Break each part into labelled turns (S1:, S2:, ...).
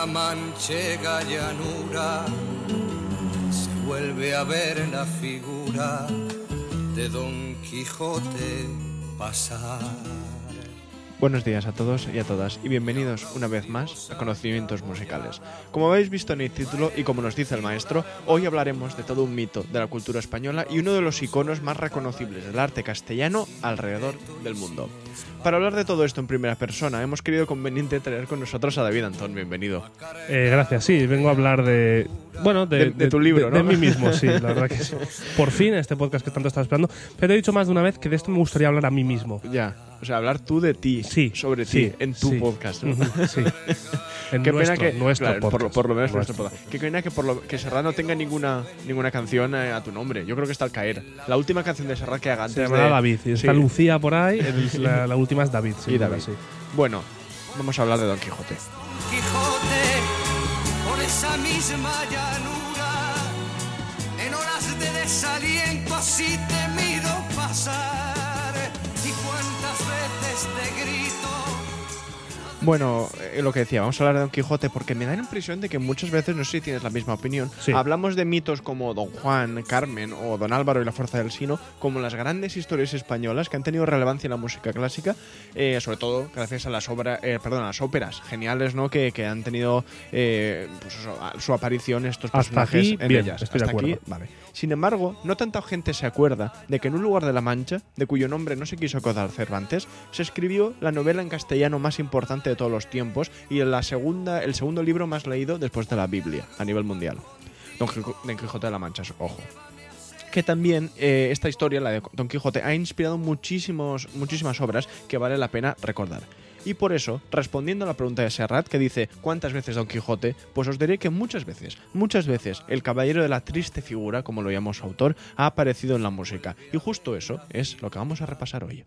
S1: La manchega llanura se vuelve a ver la figura de Don Quijote pasar.
S2: Buenos días a todos y a todas y bienvenidos una vez más a Conocimientos Musicales. Como habéis visto en el título y como nos dice el maestro, hoy hablaremos de todo un mito de la cultura española y uno de los iconos más reconocibles del arte castellano alrededor del mundo. Para hablar de todo esto en primera persona, hemos querido conveniente traer con nosotros a David Antón. Bienvenido.
S3: Eh, gracias, sí, vengo a hablar de. Bueno, de,
S2: De- de tu libro,
S3: de,
S2: ¿no?
S3: de mí mismo, sí, la verdad que sí. Por fin, este podcast que tanto estaba esperando. Pero he dicho más de una vez que de esto me gustaría hablar a mí mismo.
S2: Ya, o sea, hablar tú de ti,
S3: Sí,
S2: sobre
S3: sí,
S2: ti, en tu
S3: sí.
S2: podcast. ¿no?
S3: Sí. En
S2: Qué
S3: nuestro,
S2: pena que,
S3: nuestro
S2: claro,
S3: podcast.
S2: por lo menos nuestro
S3: Nuestro
S2: podcast. Qué pena que, por lo, que Serrat no tenga ninguna, ninguna canción eh, a tu nombre. Yo creo que está al caer. La última canción de Serrat que haga antes
S3: Se
S2: de-
S3: David. Y está
S2: Sí.
S3: Lucía por ahí. el- la, la última es David. Sí,
S2: Y David.
S3: sí.
S2: Bueno, vamos a hablar de Don Quijote.
S1: Quijote esa misma llanura en horas de desaliento así
S2: Bueno, eh, lo que decía, vamos a hablar de Don Quijote porque me da la impresión de que muchas veces, no sé si tienes la misma opinión,
S3: Sí.
S2: hablamos de mitos como Don Juan, Carmen o Don Álvaro y la Fuerza del Sino como las grandes historias españolas que han tenido relevancia en la música clásica, eh, sobre todo gracias a las obras, eh, perdón, a las óperas geniales, ¿no? Que, que han tenido eh, pues eso, su aparición estos
S3: Hasta
S2: personajes
S3: aquí,
S2: en
S3: bien,
S2: ellas.
S3: estoy de
S2: Hasta aquí,
S3: acuerdo.
S2: vale. Sin embargo, no tanta gente se acuerda de que en un lugar de la Mancha, de cuyo nombre no se quiso acordar Cervantes, se escribió la novela en castellano más importante de todos los tiempos y el segundo libro más leído después de la Biblia a nivel mundial. Don, Quijo- Don Quijote de la Mancha, ojo. Que también eh, esta historia, la de Don Quijote, ha inspirado muchísimos, muchísimas obras que vale la pena recordar. Y por eso, respondiendo a la pregunta de Serrat, que dice ¿cuántas veces Don Quijote? Pues os diré que muchas veces, muchas veces, el caballero de la triste figura, como lo llama su autor, ha aparecido en la música. Y justo eso es lo que vamos a repasar hoy.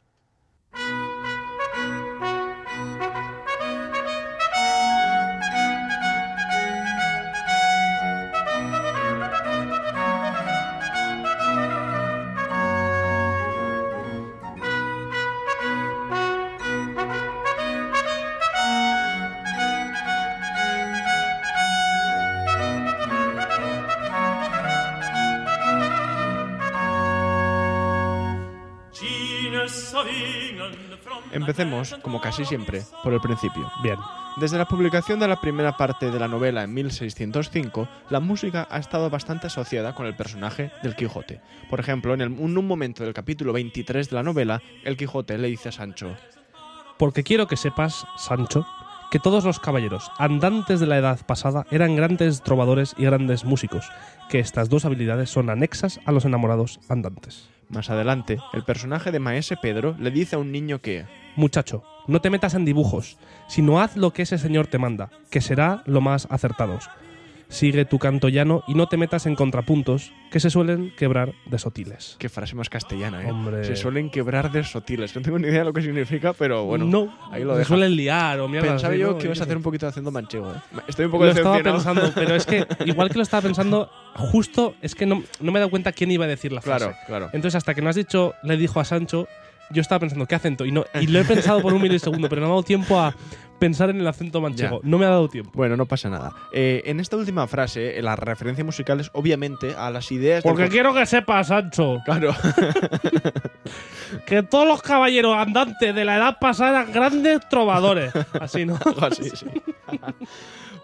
S2: Empecemos, como casi siempre, por el principio.
S3: Bien.
S2: Desde la publicación de la primera parte de la novela en 1605, la música ha estado bastante asociada con el personaje del Quijote. Por ejemplo, en, el- en un momento del capítulo 23 de la novela, el Quijote le dice a Sancho,
S3: Porque quiero que sepas, Sancho, que todos los caballeros andantes de la edad pasada eran grandes trovadores y grandes músicos, que estas dos habilidades son anexas a los enamorados andantes.
S2: Más adelante, el personaje de Maese Pedro le dice a un niño que,
S3: Muchacho, no te metas en dibujos, sino haz lo que ese señor te manda, que será lo más acertados. Sigue tu canto llano y no te metas en contrapuntos que se suelen quebrar de sotiles.
S2: qué frase más castellana, ¿eh?
S3: Hombre.
S2: Se suelen quebrar de sotiles. No tengo ni idea de lo que significa, pero bueno,
S3: no,
S2: ahí lo
S3: se suelen liar o mierda
S2: Pensaba
S3: así,
S2: yo
S3: ¿no?
S2: que ibas a hacer un poquito haciendo manchego, ¿eh? Estoy un poco
S3: Lo estaba pensando, pero es que igual que lo estaba pensando, justo es que no, no me he dado cuenta quién iba a decir la frase.
S2: Claro, claro.
S3: Entonces, hasta que no has dicho, le dijo a Sancho, yo estaba pensando, ¿qué acento? Y, no, y lo he pensado por un milisegundo, pero no me ha dado tiempo a pensar en el acento manchego.
S2: Ya.
S3: No me ha dado tiempo.
S2: Bueno, no pasa nada. Eh, en esta última frase, la referencia musical es obviamente a las ideas
S3: Porque quiero que sepas, Sancho,
S2: Claro,
S3: que todos los caballeros andantes de la edad pasada eran grandes trovadores. Así, ¿no?
S2: así, sí.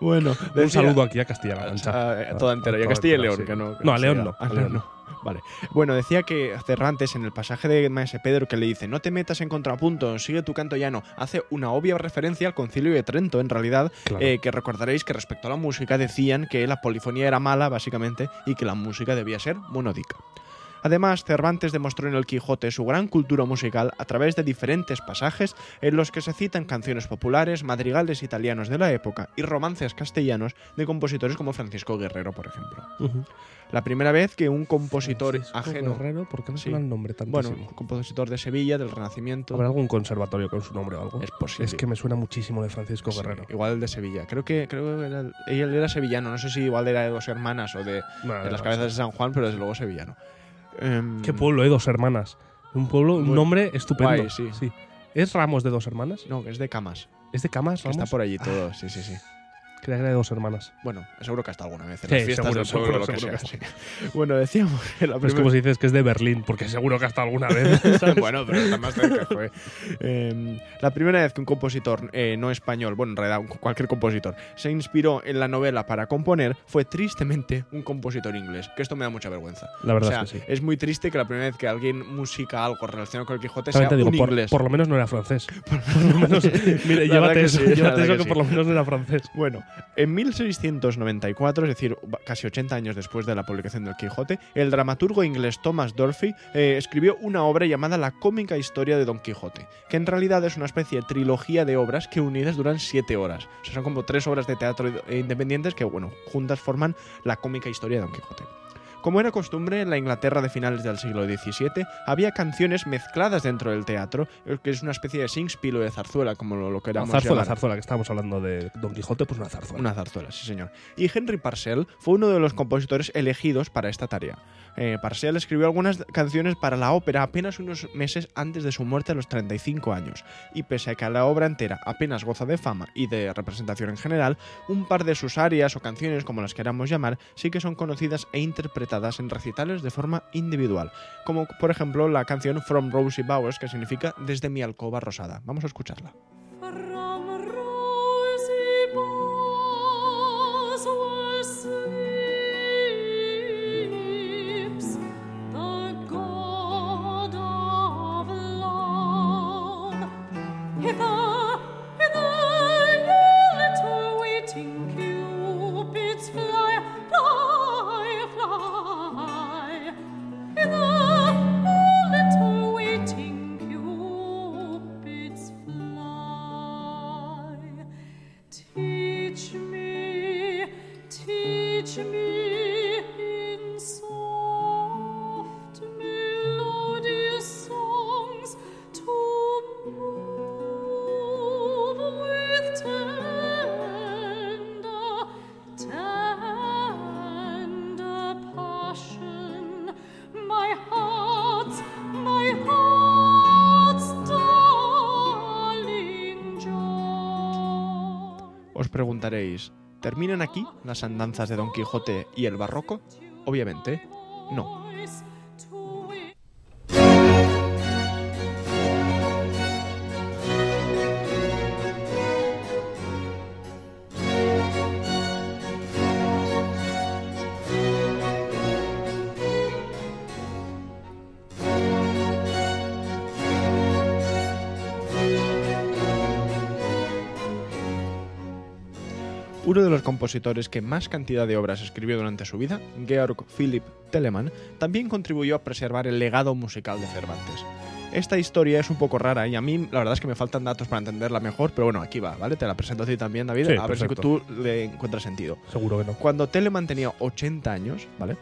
S2: Bueno,
S3: Un saludo aquí a Castilla-La Mancha.
S2: Ah, eh, toda entera, y a Castilla y León,
S3: sí.
S2: que no. que
S3: No, a León no. A León
S2: no. Vale. Bueno, decía que Cervantes en el pasaje de Maese Pedro que le dice no te metas en contrapunto, sigue tu canto llano, hace una obvia referencia al concilio de Trento, en realidad,
S3: Claro.
S2: eh, que recordaréis que respecto a la música decían que la polifonía era mala, básicamente, y que la música debía ser monódica. Además, Cervantes demostró en el Quijote su gran cultura musical a través de diferentes pasajes en los que se citan canciones populares, madrigales italianos de la época y romances castellanos de compositores como Francisco Guerrero, por ejemplo.
S3: Ujú.
S2: La primera vez que un compositor
S3: Francisco
S2: ajeno,
S3: Guerrero, ¿por qué me
S2: Sí.
S3: el nombre tantísimo?
S2: bueno, un compositor de Sevilla, del Renacimiento,
S3: ¿Habrá algún conservatorio con su nombre o algo?
S2: es posible.
S3: Es que me suena muchísimo de Francisco
S2: Sí,
S3: Guerrero.
S2: igual el de Sevilla. Creo que creo que era, él era sevillano. No sé si igual era de dos hermanas o de, de las
S3: no
S2: cabezas de. San Juan, pero desde luego sevillano. Em,
S3: Qué pueblo, ¿eh? Dos hermanas. Un pueblo, un nombre estupendo.
S2: guay, sí.
S3: ¿Es Ramos de dos hermanas?
S2: No, que es de Camas.
S3: ¿Es de Camas,
S2: Que está por allí todo. Sí, sí, sí.
S3: Que era de dos hermanas.
S2: Bueno, seguro que hasta alguna vez en
S3: Sí,
S2: las fiestas
S3: seguro,
S2: que
S3: seguro
S2: sea,
S3: que
S2: sí. Bueno, decíamos que la
S3: Es
S2: primera-
S3: como si dices que es de Berlín, porque seguro que hasta alguna vez.
S2: bueno, pero está más cerca, joder. Eh, la primera vez que un compositor eh, no español, bueno, en realidad cualquier compositor, se inspiró en la novela para componer fue tristemente un compositor inglés, que esto me da mucha vergüenza.
S3: La verdad
S2: o sea,
S3: es que sí.
S2: es muy triste que la primera vez que alguien musica algo relacionado con el Quijote
S3: También
S2: sea
S3: digo,
S2: un
S3: por,
S2: inglés.
S3: por lo menos no era francés. Por lo menos, mira, llévate eso,
S2: sí,
S3: llévate eso
S2: que
S3: por lo menos no era francés.
S2: Bueno, en 1694, es decir, casi 80 años después de la publicación del Quijote, el dramaturgo inglés Thomas Dorothy eh, escribió una obra llamada La cómica historia de Don Quijote, que en realidad es una especie de trilogía de obras que unidas duran 7 horas. Son como tres obras de teatro independientes que, bueno, juntas forman la cómica historia de Don Quijote. Como era costumbre, en la Inglaterra de finales del siglo XVII había canciones mezcladas dentro del teatro, eh, que es una especie de singspiel o de zarzuela, como lo, lo queramos
S3: zarzuela,
S2: llamar.
S3: zarzuela, que estábamos hablando de Don Quijote, pues una zarzuela.
S2: Una zarzuela, sí señor. Y Henry Parcell fue uno de los compositores elegidos para esta tarea. Eh, escribió algunas canciones para la ópera apenas unos meses antes de su muerte a los 35 años, y pese a que la obra entera apenas goza de fama y de representación en general, un par de sus arias o canciones, como las queramos llamar, sí que son conocidas e interpretadas en recitales de forma individual, como por ejemplo la canción From Rosy Bowers, que significa Desde mi alcoba rosada. Vamos a escucharla.
S4: Oh.
S2: Os preguntaréis, ¿terminan aquí las andanzas de Don Quijote y el barroco? Obviamente, no. De los compositores que más cantidad de obras escribió durante su vida, Georg Philipp Telemann, también contribuyó a preservar el legado musical de Cervantes. Esta historia es un poco rara y a mí la verdad es que me faltan datos para entenderla mejor, pero bueno, aquí va, ¿vale? Te la presento a ti también, David,
S3: Sí,
S2: a ver si tú le encuentras sentido.
S3: Seguro que no.
S2: Cuando Telemann tenía 80 años, ¿vale?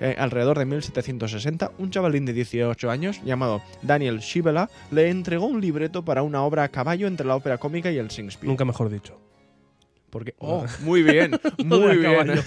S2: Eh, alrededor de 1760, un chavalín de 18 años llamado Daniel Schibela le entregó un libreto para una obra a caballo entre la ópera cómica y el Singspiel.
S3: Nunca mejor dicho.
S2: Porque, oh, muy bien, muy bien.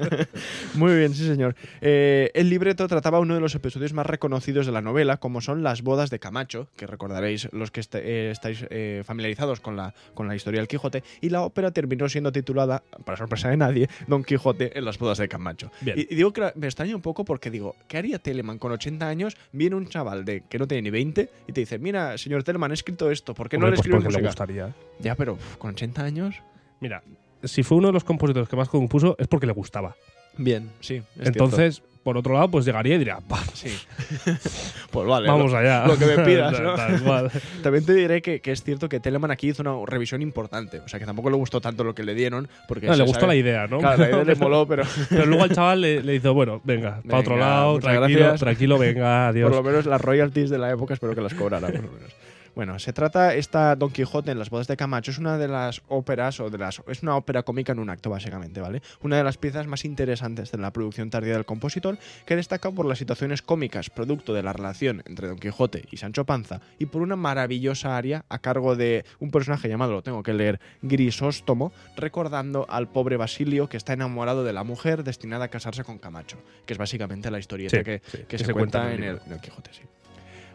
S2: muy bien, sí, señor. Eh, el libreto trataba uno de los episodios más reconocidos de la novela, como son las bodas de Camacho, que recordaréis los que este- eh, estáis eh, familiarizados con la, con la historia del Quijote, y la ópera terminó siendo titulada, para sorpresa de nadie, Don Quijote en las bodas de Camacho.
S3: Bien.
S2: Y, y digo que me extraña un poco porque digo, ¿qué haría Telemann con 80 años? Viene un chaval de que no tiene ni 20 y te dice, mira, señor Telemann, he escrito esto, ¿por qué no
S3: Hombre,
S2: le
S3: pues
S2: escribe
S3: porque le
S2: música?
S3: gustaría.
S2: Ya, pero uf, con 80 años...
S3: Mira, si fue uno de los compositores que más compuso, es porque le gustaba.
S2: Bien, sí. es cierto.
S3: Entonces, por otro lado, pues llegaría y diría, "Bah,
S2: Sí. pues vale.
S3: vamos
S2: lo-
S3: allá.
S2: Lo que me pidas, ¿no?
S3: Tal.
S2: También te diré que, que es cierto que Telemann aquí hizo una revisión importante. O sea, que tampoco le gustó tanto lo que le dieron. Porque
S3: No, le gustó
S2: sabe-
S3: la idea, ¿no?
S2: Claro, la idea le moló, pero
S3: Pero luego al chaval le, le hizo, bueno, venga, para otro lado, tranquilo,
S2: gracias.
S3: tranquilo, venga, adiós.
S2: por lo menos las royalties de la época espero que las cobrara, por lo menos. Bueno, se trata esta Don Quijote en las bodas de Camacho, es una de las óperas, o de las. es una ópera cómica en un acto, básicamente, ¿vale? Una de las piezas más interesantes de la producción tardía del compositor, que destaca por las situaciones cómicas, producto de la relación entre Don Quijote y Sancho Panza, y por una maravillosa aria a cargo de un personaje llamado, lo tengo que leer, Grisóstomo, recordando al pobre Basilio que está enamorado de la mujer destinada a casarse con Camacho, que es básicamente la historieta
S3: Sí,
S2: que,
S3: sí,
S2: que se, cuenta en el,
S3: libro.
S2: en el Quijote, sí.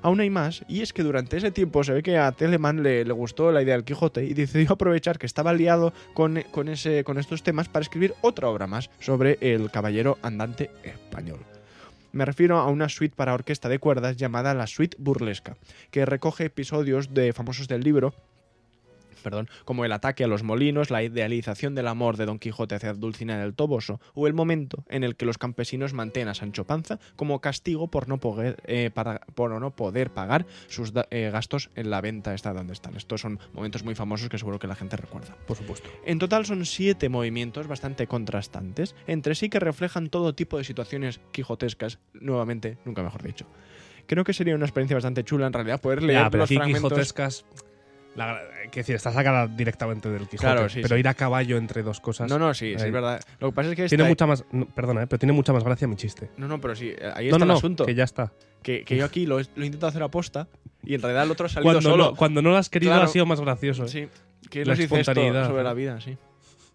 S2: Aún hay más, y es que durante ese tiempo se ve que a Telemann le, le gustó la idea del Quijote y decidió aprovechar que estaba liado con, con, ese, con estos temas para escribir otra obra más sobre el caballero andante español. Me refiero a una suite para orquesta de cuerdas llamada la Suite Burlesca, que recoge episodios de famosos del libro perdón, como el ataque a los molinos, la idealización del amor de Don Quijote hacia Dulcinea del Toboso, o el momento en el que los campesinos mantienen a Sancho Panza como castigo por no poder, eh, para- por no poder pagar sus eh, gastos en la venta esta donde están. Estos son momentos muy famosos que seguro que la gente recuerda.
S3: Por supuesto.
S2: En total son siete movimientos bastante contrastantes, entre sí que reflejan todo tipo de situaciones quijotescas, nuevamente, nunca mejor dicho. Creo que sería una experiencia bastante chula en realidad poder leer
S3: Ya, pero
S2: los
S3: aquí
S2: fragmentos.
S3: quijotescas. La, que decir, está sacada directamente del Quijote.
S2: Claro, sí,
S3: pero
S2: sí.
S3: ir a caballo entre dos cosas.
S2: No, no, sí, es verdad. Lo que pasa es que
S3: Tiene mucha más. no, perdona, eh, pero tiene mucha más gracia mi chiste.
S2: No, no, pero sí, eh, ahí
S3: no,
S2: está
S3: no,
S2: el asunto.
S3: que ya está.
S2: Que, que yo aquí lo, he- lo he intentado hacer aposta y en realidad el otro ha salido
S3: Cuando
S2: solo.
S3: no, cuando no lo has querido
S2: Claro.
S3: ha sido más gracioso. eh.
S2: Sí, que
S3: La espontaneidad.
S2: sobre la vida, sí.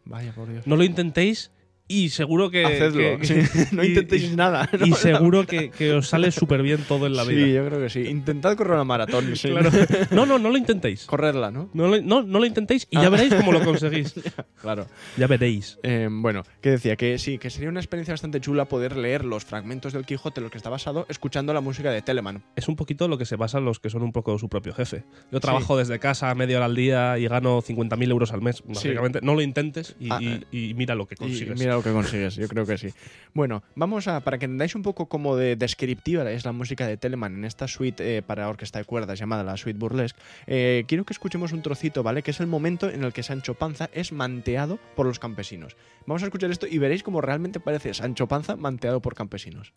S2: Vaya, por Dios.
S3: No lo intentéis y seguro que.
S2: Hacedlo.
S3: que-
S2: sí. no intentéis
S3: y-
S2: nada. ¿no?
S3: Y seguro que, que os sale súper bien todo en la vida.
S2: Sí, yo creo que sí. Intentad correr una maratón. sí.
S3: Claro. No, no, no lo intentéis.
S2: Correrla, ¿no?
S3: No no, no lo intentéis y ya
S2: Ah.
S3: veréis cómo lo conseguís.
S2: Claro.
S3: Ya veréis.
S2: Eh, bueno, que decía que sí, que sería una experiencia bastante chula poder leer los fragmentos del Quijote en los que está basado escuchando la música de Telemann.
S3: Es un poquito lo que se basan los que son un poco su propio jefe. Yo trabajo desde casa media hora al día y gano 50.000 euros al mes. Básicamente, no lo intentes y,
S2: Ah,
S3: y- y mira lo que consigues.
S2: mira que consigues, yo creo que sí. Bueno, vamos a, para que entendáis un poco cómo de descriptiva es la música de Telemann en esta suite eh, para orquesta de cuerdas llamada la Suite Burlesque, eh, quiero que escuchemos un trocito, ¿vale? Que es el momento en el que Sancho Panza es manteado por los campesinos. Vamos a escuchar esto y veréis cómo realmente parece Sancho Panza manteado por campesinos.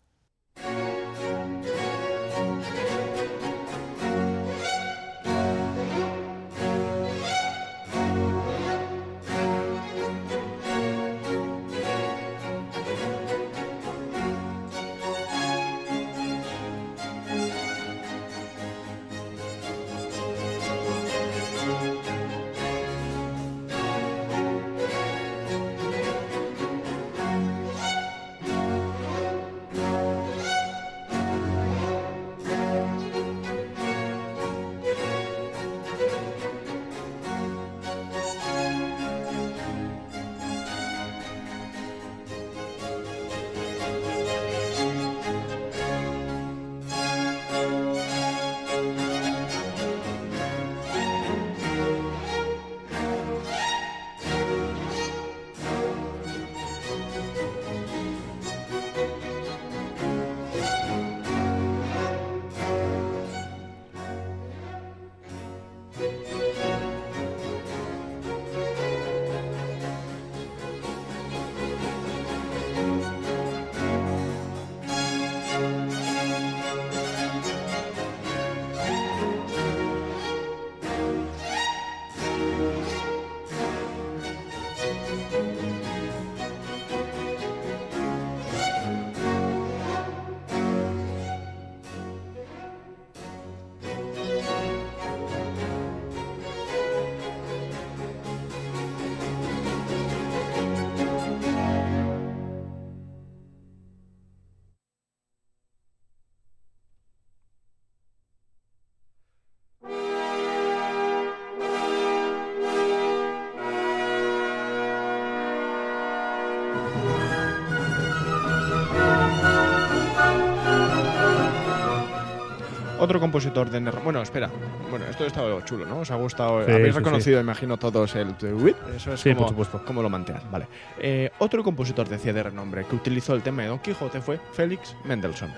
S2: Otro compositor de Ner- Bueno, espera. Bueno, esto está chulo, ¿no? ¿Os ha gustado?
S3: Sí,
S2: Habéis
S3: sí,
S2: reconocido, imagino, todos el tweet. Eso es
S3: Sí,
S2: como,
S3: por supuesto.
S2: como lo mantean, vale. Eh, otro compositor decía de renombre que utilizó el tema de Don Quijote fue Félix Mendelssohn.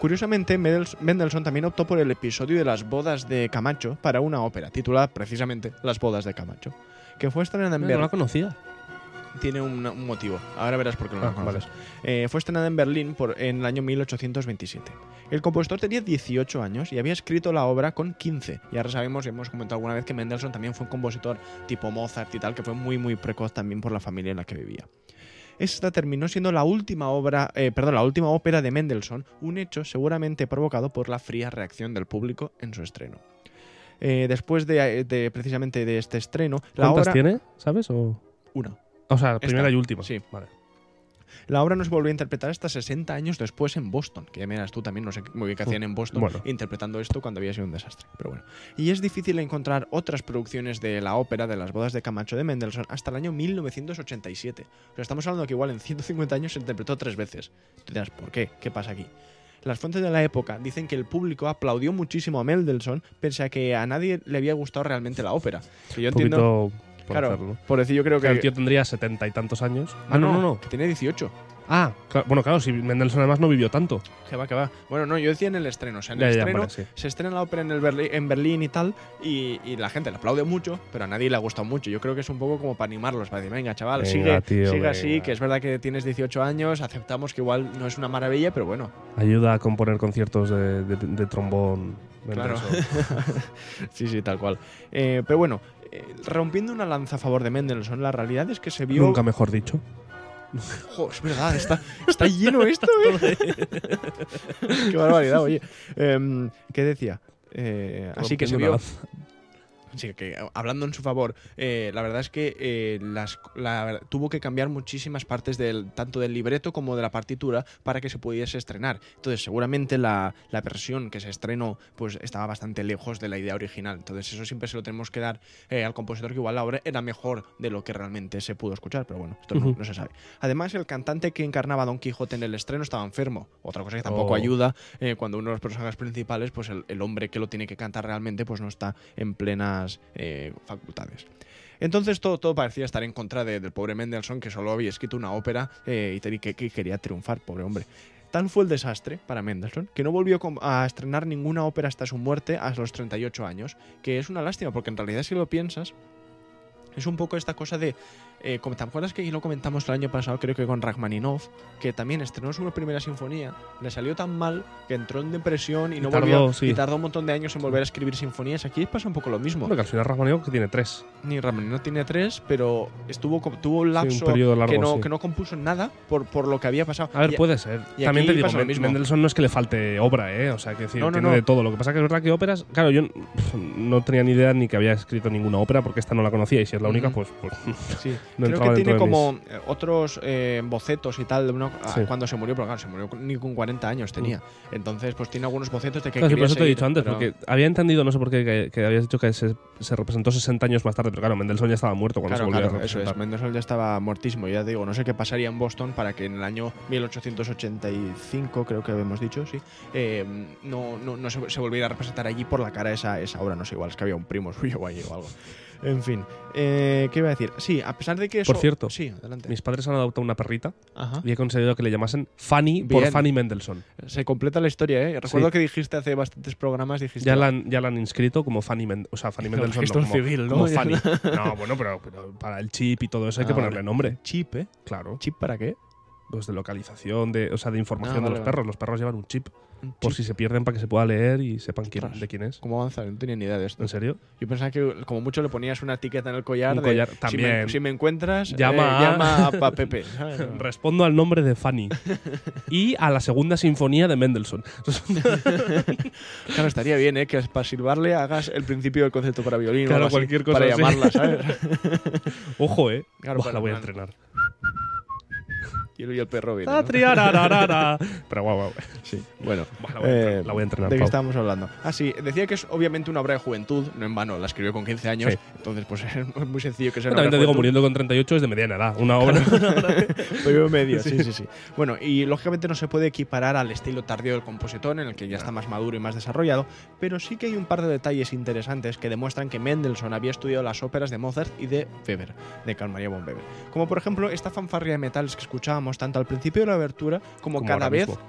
S2: Curiosamente, Mendels- Mendelssohn también optó por el episodio de las bodas de Camacho para una ópera titulada precisamente Las bodas de Camacho, que fue estrenada en
S3: No la
S2: Berlín.
S3: conocía.
S2: Tiene un, un motivo. Ahora verás por qué no
S3: Ah,
S2: lo. Eh, fue estrenada en Berlín por, en el año 1827. El compositor tenía 18 años y había escrito la obra con 15. Y ahora sabemos y hemos comentado alguna vez que Mendelssohn también fue un compositor tipo Mozart y tal, que fue muy muy precoz también por la familia en la que vivía. Esta terminó siendo la última obra, eh, perdón, la última ópera de Mendelssohn, un hecho seguramente provocado por la fría reacción del público en su estreno. Eh, después de, de- precisamente de este estreno, la
S3: ¿Cuántas
S2: obra
S3: tiene? ¿Sabes? O,
S2: una.
S3: O sea, primera y última.
S2: sí.
S3: Vale.
S2: La obra no se volvió a interpretar hasta 60 años después en Boston, que ya miras tú también, no sé muy bien qué hacían en Boston
S3: Bueno.
S2: interpretando esto cuando había sido un desastre. Pero bueno. Y es difícil encontrar otras producciones de la ópera de las bodas de Camacho de Mendelssohn hasta el año 1987. O sea, estamos hablando que igual en 150 años se interpretó tres veces. Tú dirás, ¿por qué? ¿Qué pasa aquí? Las fuentes de la época dicen que el público aplaudió muchísimo a Mendelssohn, pese a que a nadie le había gustado realmente la ópera. Que yo
S3: Un
S2: entiendo.
S3: poquito por
S2: Claro,
S3: hacerlo.
S2: por decir, yo creo que.
S3: El tío tendría setenta y tantos años. Ah, no, no, no.
S2: que Tiene 18.
S3: Ah, bueno, claro, si Mendelssohn además no vivió tanto.
S2: Que va, que va. Bueno, no, yo decía en el estreno. O sea, en
S3: Ya,
S2: el
S3: ya,
S2: estreno
S3: vale, sí.
S2: se estrena la ópera en, el Berli- en Berlín y tal, y, y la gente le aplaude mucho, pero a nadie le ha gustado mucho. Yo creo que es un poco como para animarlos, para decir, venga, chaval,
S3: Venga,
S2: sigue,
S3: tío,
S2: sigue así, que es verdad que tienes 18 años, aceptamos que igual no es una maravilla, pero bueno,
S3: Ayuda a componer conciertos de, de- de trombón.
S2: Claro. Sí, sí, tal cual. Eh, pero bueno, eh, rompiendo una lanza a favor de Mendelssohn, la realidad es que se vio...
S3: Nunca mejor dicho.
S2: Es verdad, está, está lleno esto, ¿eh? Qué barbaridad, oye. Em, ¿Qué decía? Eh, así que se vio.
S3: Una lanza.
S2: Sí, que eh, hablando en su favor, eh, la verdad es que eh, las, la- tuvo que cambiar muchísimas partes del, tanto del libreto como de la partitura para que se pudiese estrenar. Entonces, seguramente la, la versión que se estrenó pues estaba bastante lejos de la idea original. Entonces, eso siempre se lo tenemos que dar eh, al compositor, que igual la obra era mejor de lo que realmente se pudo escuchar, pero bueno, esto no, se sabe. Además, el cantante que encarnaba a Don Quijote en el estreno estaba enfermo. Otra cosa que tampoco
S3: Oh.
S2: ayuda eh, cuando uno de los personajes principales, pues el, el hombre que lo tiene que cantar realmente, pues no está en eh, facultades. Entonces todo, todo parecía estar en contra de- del pobre Mendelssohn, que solo había escrito una ópera eh, y que, que quería triunfar, pobre hombre. Tal fue el desastre para Mendelssohn que no volvió a estrenar ninguna ópera hasta su muerte a los 38 años, que es una lástima, porque en realidad si lo piensas, es un poco esta cosa de... Eh, ¿Te acuerdas que lo comentamos el año pasado, creo que con Rachmaninoff, que también estrenó su primera sinfonía, le salió tan mal que entró en depresión y,
S3: Y
S2: no
S3: tardó,
S2: volvió
S3: sí.
S2: y tardó un montón de años en volver a escribir sinfonías. Aquí pasa un poco lo mismo.
S3: Bueno, que al final Rachmaninoff que tiene tres.
S2: Ni Rachmaninoff tiene tres, pero estuvo tuvo un lapso
S3: periodo largo,
S2: que no
S3: sí.
S2: que no compuso nada por, por lo que había pasado.
S3: A ver,
S2: Y-
S3: puede ser.
S2: y
S3: También te digo,
S2: lo mismo.
S3: Mendelssohn no es que le falte obra, ¿eh? O sea, que decir,
S2: No, no,
S3: tiene
S2: no.
S3: de todo. Lo que pasa que es verdad que óperas. Claro, yo pf, no tenía ni idea ni que había escrito ninguna ópera porque esta no la conocía y si es la única,
S2: Ujú.
S3: pues. pues
S2: Sí,
S3: no
S2: creo que tiene como
S3: mis-
S2: eh, otros eh, bocetos y tal de una- ah,
S3: Sí.
S2: cuando se murió, pero claro, se murió ni con 40 años tenía. Entonces, pues tiene algunos bocetos de que
S3: Claro, sí, por eso te he dicho antes,
S2: pero-
S3: porque había entendido, no sé por qué, que, que habías dicho que se, se representó 60 años más tarde, pero claro, Mendelssohn ya estaba muerto cuando
S2: Claro,
S3: se volvió
S2: claro,
S3: a
S2: eso
S3: representar.
S2: es. Mendelssohn ya estaba muertísimo. Ya te digo, no sé qué pasaría en Boston para que en el año 1885, creo que habíamos dicho, sí, eh, no, no, no se, se volviera a representar allí por la cara esa, esa obra. No sé, igual es que había un primo suyo allí o algo. En fin, eh, ¿qué iba a decir? Sí, a pesar de que eso.
S3: Por cierto,
S2: sí, adelante.
S3: Mis padres han adoptado una perrita
S2: Ajá.
S3: y he conseguido que le llamasen Fanny por. Fanny Mendelssohn.
S2: Se completa la historia, ¿eh? Recuerdo
S3: Sí.
S2: que dijiste hace bastantes programas, dijiste.
S3: Ya la, han, ya la han inscrito como Fanny Mendelssohn. O sea, Fanny Mendelssohn. no, como,
S2: civil, ¿no?
S3: como Fanny. No, bueno, pero, pero para el chip y todo eso hay
S2: Ah,
S3: que ponerle
S2: vale.
S3: nombre.
S2: Chip, ¿eh?
S3: Claro.
S2: ¿Chip para qué?
S3: Pues de localización, de, o sea, de información
S2: Ah,
S3: de los perros. Los perros llevan un chip por si se pierden para que se pueda leer y sepan quién, de quién es.
S2: ¿Cómo avanzar? No tenía ni idea de esto.
S3: ¿En serio?
S2: Yo pensaba que como mucho le ponías una etiqueta en el collar
S3: Un
S2: de
S3: collar,
S2: si me-
S3: también.
S2: Si, me, encuentras, eh,
S3: Llama a-
S2: llama a, Pepe.
S3: Respondo al nombre de Fanny y a la segunda sinfonía de Mendelssohn.
S2: claro, estaría bien, ¿eh? Que para silbarle hagas el principio del concepto para violín o
S3: Claro, cualquier cosa
S2: para
S3: así.
S2: llamarla, ¿sabes?
S3: Ojo, eh.
S2: Claro,
S3: Buah, la voy a entrenar.
S2: Y el, y el perro viene.
S3: Ta,
S2: ¿no?
S3: Pero guau, guau.
S2: Sí, bueno.
S3: La voy a entrenar, la voy a entrenar,
S2: ¿De qué estábamos hablando? Ah, sí, decía que es obviamente una obra de juventud, no en vano, la escribió con 15 años,
S3: Sí.
S2: entonces pues es muy sencillo que sea
S3: También
S2: una
S3: te
S2: obra de
S3: digo,
S2: juventud.
S3: muriendo con 38 es de mediana edad. Una obra.
S2: Medio medio, sí, sí, sí. Bueno, y lógicamente no se puede equiparar al estilo tardío del compositor, en el que ya está más maduro y más desarrollado, pero sí que hay un par de detalles interesantes que demuestran que Mendelssohn había estudiado las óperas de Mozart y de Weber, de Carl Maria von Weber. Como por ejemplo esta fanfarria de metales que escuchábamos tanto al principio de la abertura como,
S3: Como
S2: cada vez.
S3: mismo.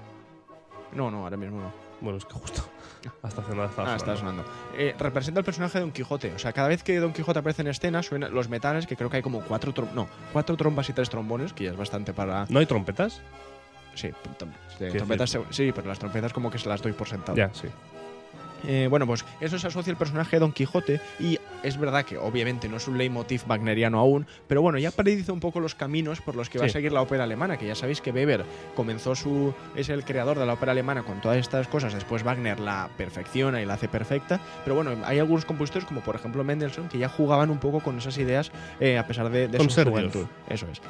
S2: No, no, ahora mismo no.
S3: Bueno, es que justo. Hasta hace nada estaba
S2: Ah, está
S3: sonando.
S2: Eh, representa el personaje de Don Quijote. O sea, cada vez que Don Quijote aparece en escena, suenan los metales, que creo que hay como cuatro, trom- no, cuatro trombas y tres trombones, que ya es bastante para.
S3: ¿No hay trompetas?
S2: Sí, trompetas, sí, pero las trompetas como que se las doy por sentado.
S3: Ya, sí.
S2: Eh, bueno, pues eso se asocia al personaje de Don Quijote y es verdad que obviamente no es un leitmotiv wagneriano aún, pero bueno, ya predice un poco los caminos por los que va a seguir la ópera alemana, que ya sabéis que Weber comenzó su es el creador de la ópera alemana con todas estas cosas, después Wagner la perfecciona y la hace perfecta, pero bueno, hay algunos compositores como por ejemplo Mendelssohn que ya jugaban un poco con esas ideas eh, a pesar de, de su
S3: ser
S2: juventud. Eso es.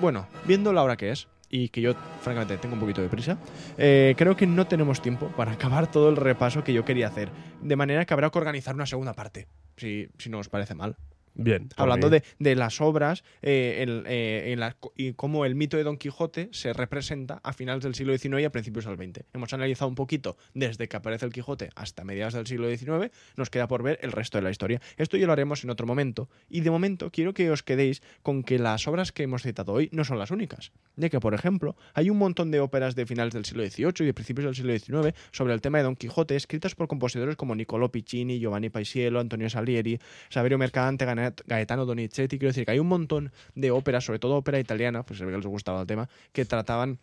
S2: Bueno, viendo la hora que es, y que yo francamente tengo un poquito de prisa, eh, creo que no tenemos tiempo para acabar todo el repaso que yo quería hacer. De manera que habrá que organizar una segunda parte, si, si no os parece mal.
S3: Bien.
S2: Hablando de, de las obras eh, el, eh, en la- y cómo el mito de Don Quijote se representa a finales del siglo XIX y a principios del XX. Hemos analizado un poquito desde que aparece el Quijote hasta mediados del siglo XIX. Nos queda por ver el resto de la historia. Esto ya lo haremos en otro momento. Y de momento quiero que os quedéis con que las obras que hemos citado hoy no son las únicas. Ya que, por ejemplo, hay un montón de óperas de finales del siglo XVIII y de principios del siglo XIX sobre el tema de Don Quijote, escritas por compositores como Niccolò Piccini, Giovanni Paisiello, Antonio Salieri, Saverio Mercadante, Ganet- Gaetano Donizetti. Quiero decir que hay un montón de óperas, sobre todo ópera italiana, pues se ve que les gustaba el tema, que trataban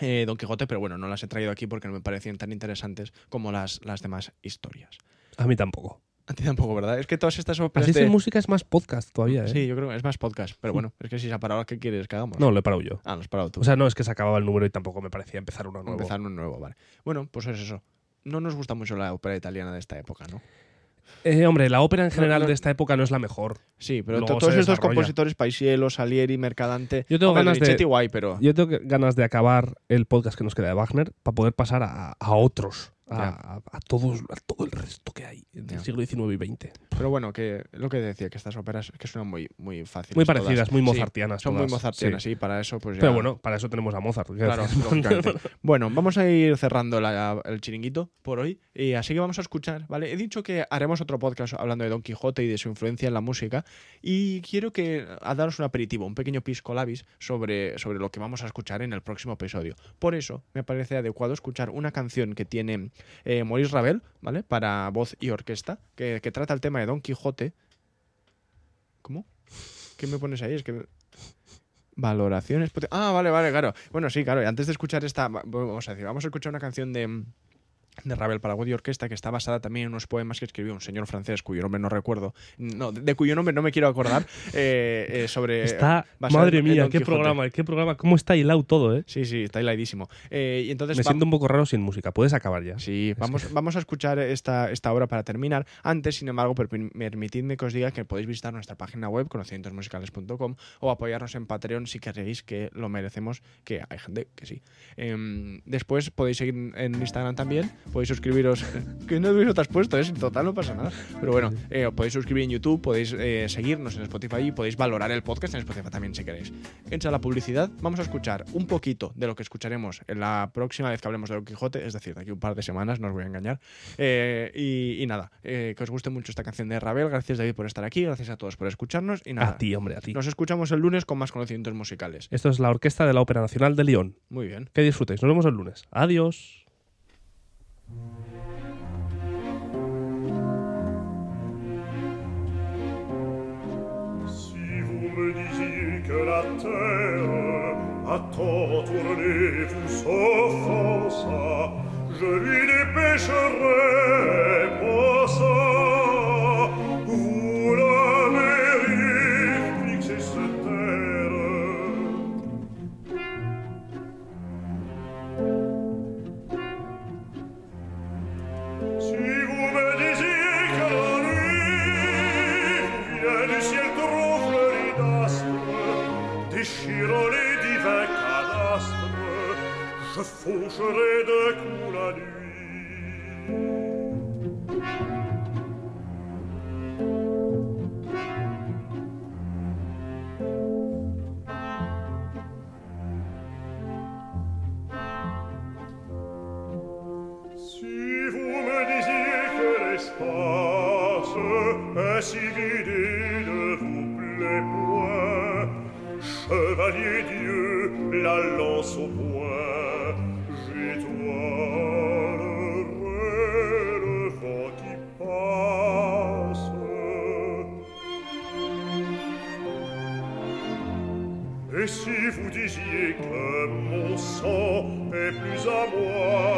S2: eh, Don Quijote, pero bueno, no las he traído aquí porque no me parecían tan interesantes como las, las demás historias.
S3: A mí tampoco.
S2: A ti tampoco, ¿verdad? Es que todas estas óperas
S3: Así
S2: de...
S3: música es más podcast todavía, ¿eh?
S2: Sí, yo creo que es más podcast, pero bueno, es que si se ha parado, ¿qué quieres que hagamos?
S3: No, lo he parado yo.
S2: Ah, lo has parado tú.
S3: O sea, no, es que se acababa el número y tampoco me parecía empezar uno nuevo.
S2: Empezar un nuevo, vale. Bueno, pues es eso. No nos gusta mucho la ópera italiana de esta época, ¿no?
S3: Eh, hombre, la ópera en general
S2: no.
S3: de esta época no es la mejor.
S2: Sí, pero
S3: Luego
S2: todos estos compositores, Paisiello, Salieri, Mercadante...
S3: Yo tengo
S2: Hombre,
S3: ganas de-
S2: Donizetti guay, pero...
S3: Yo tengo que- ganas de acabar el podcast que nos queda de Wagner para poder pasar a, a otros, a,
S2: Ya.
S3: a- a todos, a todo el resto que hay del
S2: Ya.
S3: siglo XIX y XX.
S2: Pero bueno, que lo que decía, que estas óperas que suenan muy, muy fáciles.
S3: Muy
S2: todas.
S3: parecidas, muy
S2: Sí,
S3: mozartianas.
S2: son muy mozartianas,
S3: sí.
S2: sí. para eso pues ya...
S3: Pero bueno, para eso tenemos a Mozart.
S2: Claro. Bueno, vamos a ir cerrando la- el chiringuito por hoy. Y así que vamos a escuchar, ¿vale? He dicho que haremos otro podcast hablando de Don Quijote y de su influencia en la música. Y quiero que a daros un aperitivo, un pequeño pisco labis sobre, sobre lo que vamos a escuchar en el próximo episodio. Por eso me parece adecuado escuchar una canción que tiene eh, Maurice Ravel, ¿vale? Para voz y orquesta, que, trata el tema de Don Quijote. ¿Cómo? ¿Qué me pones ahí? Es que. Valoraciones. Ah, vale, vale, claro. Bueno, sí, claro. y Antes de escuchar esta. va- Vamos a decir, vamos a escuchar una canción de. De Ravel para y orquesta, que está basada también en unos poemas que escribió un señor francés cuyo nombre no recuerdo, no, de, de cuyo nombre no me quiero acordar, eh, eh, sobre.
S3: Está,
S2: basado
S3: madre
S2: en-
S3: mía, qué
S2: Quijote.
S3: programa, qué programa, cómo está hilado todo, ¿eh?
S2: Sí, sí, está hiladísimo. Eh, y entonces
S3: Me siento un poco raro sin música. Puedes acabar ya.
S2: Sí, vamos, vamos a escuchar esta, esta obra para terminar. Antes, sin embargo, permi- permitidme que os diga que podéis visitar nuestra página web, conocimientosmusicales.com, o apoyarnos en Patreon si queréis que lo merecemos, que hay gente que sí. Em, después podéis seguir en Instagram también, podéis suscribiros. que no te has puesto, ¿eh? En total no pasa nada. Pero bueno, eh, os podéis suscribir en YouTube, podéis eh, seguirnos en Spotify y podéis valorar el podcast en Spotify también si queréis. Hecha la publicidad, vamos a escuchar un poquito de lo que escucharemos en la próxima vez que hablemos de Don Quijote, es decir, de aquí un par de semanas, no os voy a engañar. Eh, y, y nada, eh, que os guste mucho esta canción de Ravel. Gracias, David, por estar aquí. Gracias a todos por escucharnos. Y nada,
S3: A ti, hombre, a ti.
S2: nos escuchamos el lunes con más conocimientos musicales.
S3: Esto es la Orquesta de la Ópera Nacional de León.
S2: Muy bien.
S3: Que disfrutéis. Nos vemos el lunes. Adiós.
S5: a te à ton tourné sa offensa je lui dépêcherai Et si vous disiez que mon sang est plus à moi